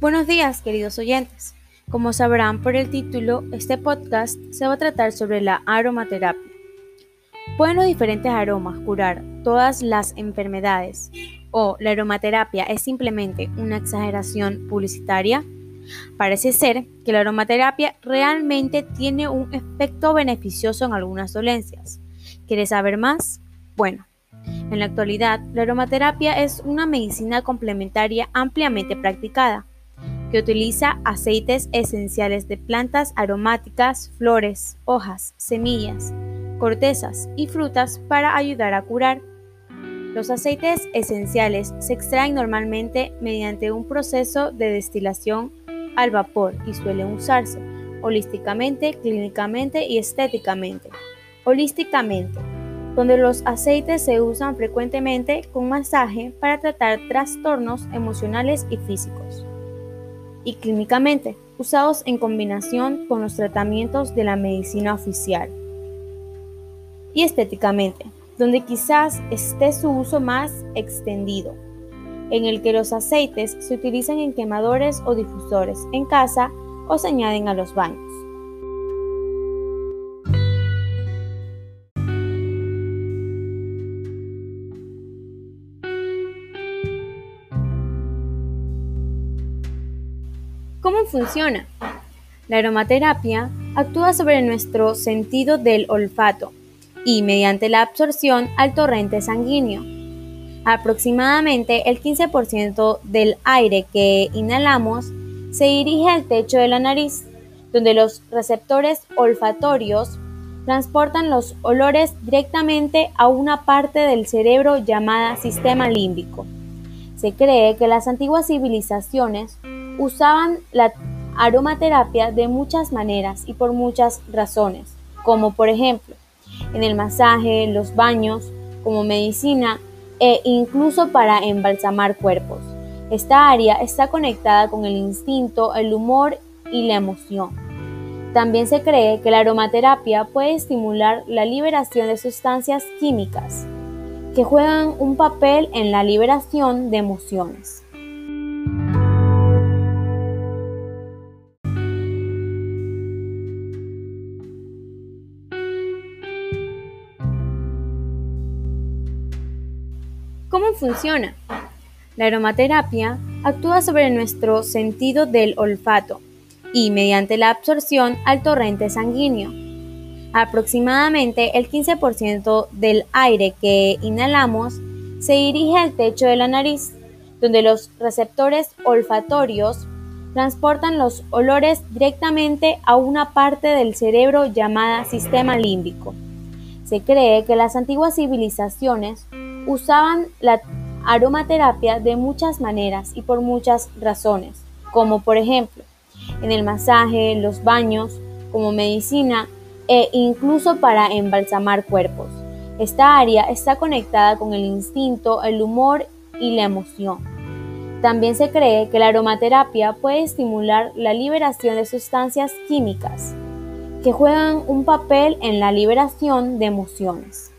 Buenos días, queridos oyentes. Como sabrán por el título, este podcast se va a tratar sobre la aromaterapia. ¿Pueden los diferentes aromas curar todas las enfermedades? ¿O la aromaterapia es simplemente una exageración publicitaria? Parece ser que la aromaterapia realmente tiene un efecto beneficioso en algunas dolencias. ¿Quieres saber más? Bueno, en la actualidad, la aromaterapia es una medicina complementaria ampliamente practicada, que utiliza aceites esenciales de plantas aromáticas, flores, hojas, semillas, cortezas y frutas para ayudar a curar. Los aceites esenciales se extraen normalmente mediante un proceso de destilación al vapor y suelen usarse holísticamente, clínicamente y estéticamente. Holísticamente, donde los aceites se usan frecuentemente con masaje para tratar trastornos emocionales y físicos. Y clínicamente, usados en combinación con los tratamientos de la medicina oficial. Y estéticamente, donde quizás esté su uso más extendido, en el que los aceites se utilizan en quemadores o difusores en casa o se añaden a los baños. ¿Cómo funciona? La aromaterapia actúa sobre nuestro sentido del olfato y mediante la absorción al torrente sanguíneo. Aproximadamente el 15% del aire que inhalamos se dirige al techo de la nariz, donde los receptores olfatorios transportan los olores directamente a una parte del cerebro llamada sistema límbico. Se cree que las antiguas civilizaciones usaban la aromaterapia de muchas maneras y por muchas razones, como por ejemplo en el masaje, los baños, como medicina e incluso para embalsamar cuerpos. Esta área está conectada con el instinto, el humor y la emoción. También se cree que la aromaterapia puede estimular la liberación de sustancias químicas que juegan un papel en la liberación de emociones. ¿Cómo funciona? La aromaterapia actúa sobre nuestro sentido del olfato y mediante la absorción al torrente sanguíneo. Aproximadamente el 15% del aire que inhalamos se dirige al techo de la nariz, donde los receptores olfatorios transportan los olores directamente a una parte del cerebro llamada sistema límbico. Se cree que las antiguas civilizaciones usaban la aromaterapia de muchas maneras y por muchas razones, como por ejemplo en el masaje, los baños, como medicina e incluso para embalsamar cuerpos. Esta área está conectada con el instinto, el humor y la emoción. También se cree que la aromaterapia puede estimular la liberación de sustancias químicas que juegan un papel en la liberación de emociones.